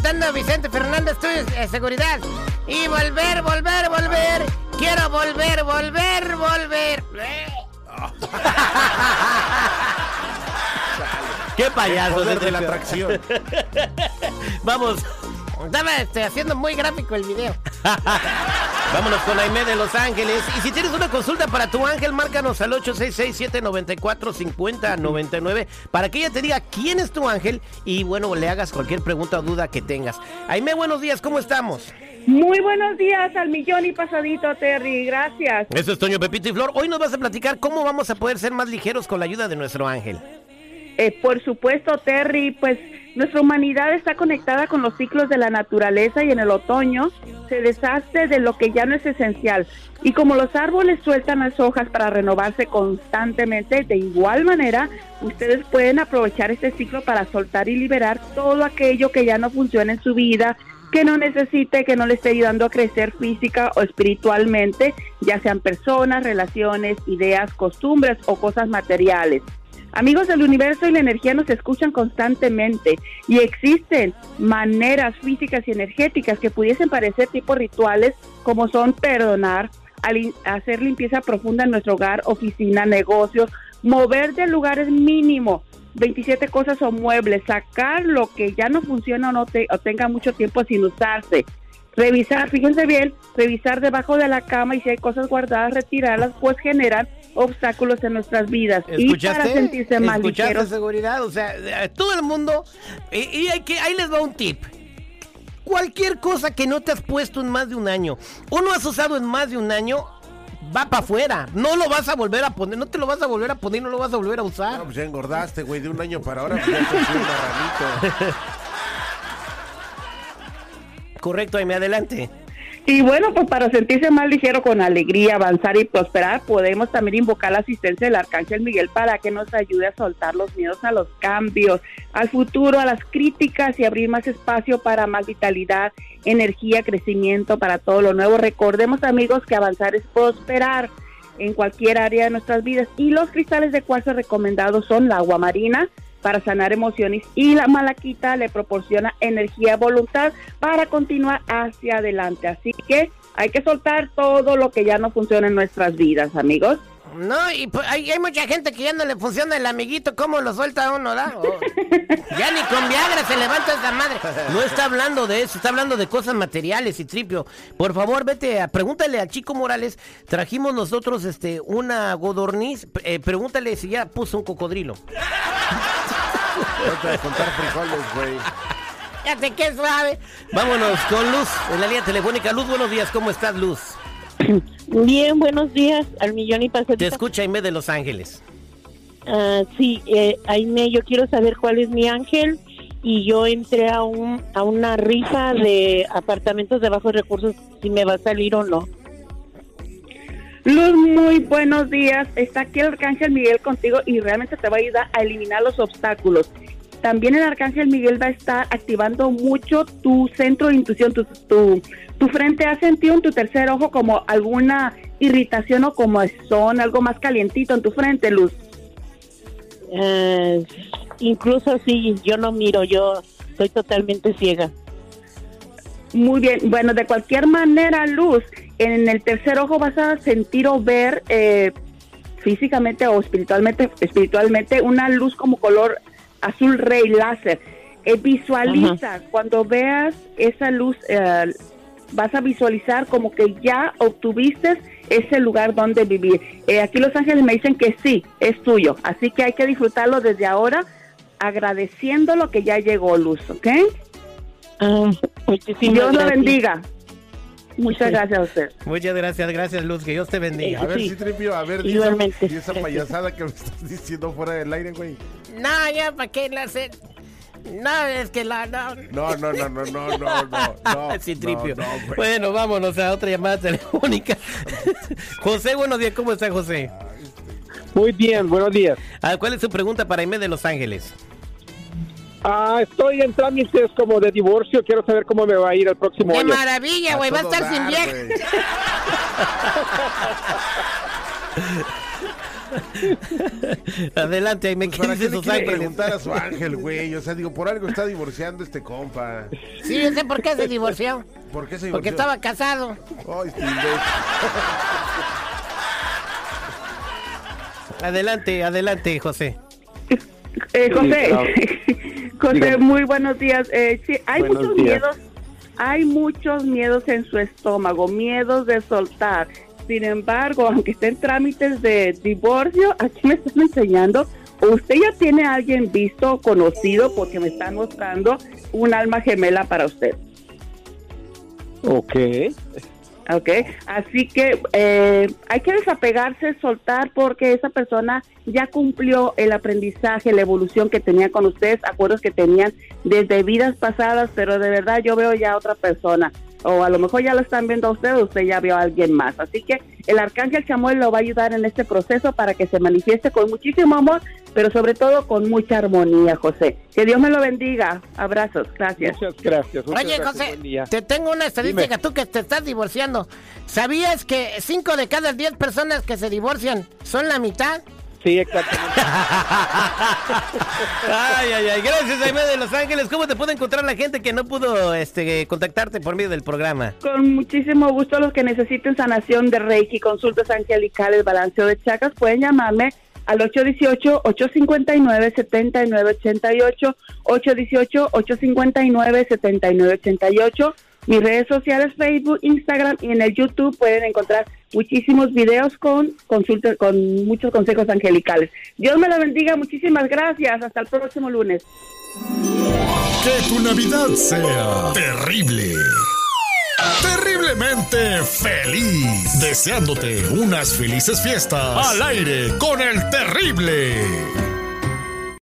cantando Vicente Fernández, tú, eh, seguridad. Y volver, volver, volver. Quiero volver, volver, volver. Qué payaso de la atracción. Vamos, Estaba este, haciendo muy gráfico el video. vámonos con Aime de Los Ángeles. Y si tienes una consulta para tu ángel, márcanos al 866-794-5099 para que ella te diga quién es tu ángel y bueno, le hagas cualquier pregunta o duda que tengas. Aime, buenos días, ¿cómo estamos? Muy buenos días al millón y pasadito, Terry. Gracias. Eso es Toño Pepito y Flor. Hoy nos vas a platicar cómo vamos a poder ser más ligeros con la ayuda de nuestro ángel. Eh, por supuesto, Terry, pues nuestra humanidad está conectada con los ciclos de la naturaleza y en el otoño se deshace de lo que ya no es esencial. Y como los árboles sueltan las hojas para renovarse constantemente, de igual manera, ustedes pueden aprovechar este ciclo para soltar y liberar todo aquello que ya no funciona en su vida, que no necesite, que no le esté ayudando a crecer física o espiritualmente, ya sean personas, relaciones, ideas, costumbres o cosas materiales. Amigos del universo y la energía nos escuchan constantemente y existen maneras físicas y energéticas que pudiesen parecer tipo rituales como son perdonar, hacer limpieza profunda en nuestro hogar, oficina, negocios, mover de lugares mínimo 27 cosas o muebles, sacar lo que ya no funciona o, no te- o tenga mucho tiempo sin usarse, revisar, fíjense bien, revisar debajo de la cama y si hay cosas guardadas, retirarlas, pues generan obstáculos en nuestras vidas. Y para sentirse más ¿Escuchaste ligeros. seguridad? O sea, eh, todo el mundo... Y, y hay que, ahí les va un tip. Cualquier cosa que no te has puesto en más de un año o no has usado en más de un año, va para afuera. No lo vas a volver a poner, no te lo vas a volver a poner, no lo vas a volver a usar. No, pues ya engordaste, güey, de un año para ahora, pues ya un. Correcto, me adelante. Y bueno, pues para sentirse más ligero con alegría, avanzar y prosperar, podemos también invocar la asistencia del Arcángel Miguel para que nos ayude a soltar los miedos a los cambios, al futuro, a las críticas y abrir más espacio para más vitalidad, energía, crecimiento, para todo lo nuevo. Recordemos amigos que avanzar es prosperar en cualquier área de nuestras vidas y los cristales de cuarzo recomendados son la agua marina, para sanar emociones y la malaquita le proporciona energía, voluntad para continuar hacia adelante. Así que hay que soltar todo lo que ya no funciona en nuestras vidas, amigos. No, y pues, hay, hay mucha gente que ya no le funciona el amiguito, ¿cómo lo suelta uno, da? O- ya ni con Viagra se levanta esa madre. No está hablando de eso, está hablando de cosas materiales y tripio. Por favor, vete a pregúntale a Chico Morales. Trajimos nosotros este una godorniz. eh, pregúntale si ya puso un cocodrilo. Contar frijoles, güey. Fíjate qué suave. Vámonos con Luz en la línea telefónica. Luz, buenos días. ¿Cómo estás, Luz? Bien, buenos días al millón y pasadito. Te escucha Aime de Los Ángeles. Ah, sí, eh, Aime, yo quiero saber cuál es mi ángel y yo entré a, un, a una rifa de apartamentos de bajos recursos, si me va a salir o no. Luz, muy buenos días. Está aquí el Arcángel Miguel contigo y realmente te va a ayudar a eliminar los obstáculos. También el Arcángel Miguel va a estar activando mucho tu centro de intuición, tu, tu, tu frente. ¿Has sentido en tu tercer ojo como alguna irritación o como son algo más calientito en tu frente, Luz? Eh, incluso si yo no miro, yo soy totalmente ciega. Muy bien, bueno, de cualquier manera, Luz, en el tercer ojo vas a sentir o ver eh, físicamente o espiritualmente, espiritualmente una luz como color azul rey láser. Eh, visualiza, cuando veas esa luz, eh, vas a visualizar como que ya obtuviste ese lugar donde vivir. Eh, aquí los ángeles me dicen que sí, es tuyo, así que hay que disfrutarlo desde ahora, agradeciendo lo que ya llegó, Luz, ¿ok? Ah, muchísimas Dios lo bendiga. Muchas gracias a usted. Muchas gracias, gracias, Luz. Que Dios te bendiga. A ver, Sí. si tripio, a ver, Igualmente. di esa payasada que me estás diciendo fuera del aire, güey. No, ya, ¿para qué la hacer? No, es que la... No. No, no, no, no, no, no, no, no. Sí, tripio. No, no, güey. bueno, vámonos a otra llamada telefónica. José, buenos días. ¿Cómo está, José? Muy bien, buenos días. Ah, ¿Cuál es su pregunta para Aime de Los Ángeles? Ah, estoy en trámites como de divorcio, quiero saber cómo me va a ir el próximo ¡Qué año. maravilla, güey! Va a estar sin vieja. Adelante, me ¿Para quieres qué le esos quiere ángeles. preguntar a su ángel, güey? O sea, digo, por algo está divorciando este compa. Sí, yo sé por qué se divorció. ¿Por qué se Porque divorció? estaba casado. Ay. Adelante, adelante, José. Eh, José, claro. José, muy buenos días. Eh, sí, hay Buenos muchos días. miedos, hay muchos miedos en su estómago, miedos de soltar. Sin embargo, aunque esté en trámites de divorcio, aquí me están enseñando, usted ya tiene a alguien visto, conocido, porque me están mostrando un alma gemela para usted. Ok. Ok, así que eh, hay que desapegarse, soltar, porque esa persona ya cumplió el aprendizaje, la evolución que tenía con ustedes, acuerdos que tenían desde vidas pasadas, pero de verdad yo veo ya otra persona, o a lo mejor ya lo están viendo a usted, o usted ya vio a alguien más. Así que el arcángel Chamuel lo va a ayudar en este proceso para que se manifieste con muchísimo amor, pero sobre todo con mucha armonía, José. Que Dios me lo bendiga. Abrazos, gracias. Muchas gracias. muchas Oye, gracias, José, buen día. te tengo una estadística, Dime. tú que te estás divorciando. ¿Sabías que 5 de cada 10 personas que se divorcian son la mitad? Sí, exactamente. Ay, ay, ay. Gracias, Jaime de Los Ángeles. ¿Cómo te puede encontrar la gente que no pudo este, contactarte por medio del programa? Con muchísimo gusto los que necesiten sanación de Reiki, consultas angelicales, balanceo de chakras, pueden llamarme al 818-859-7988, 818-859-7988. Mis redes sociales, Facebook, Instagram y en el YouTube pueden encontrar muchísimos videos con consultas, con muchos consejos angelicales. Dios me la bendiga, muchísimas gracias. Hasta el próximo lunes. Que tu Navidad sea terrible. Terriblemente feliz. Deseándote unas felices fiestas al aire con el terrible.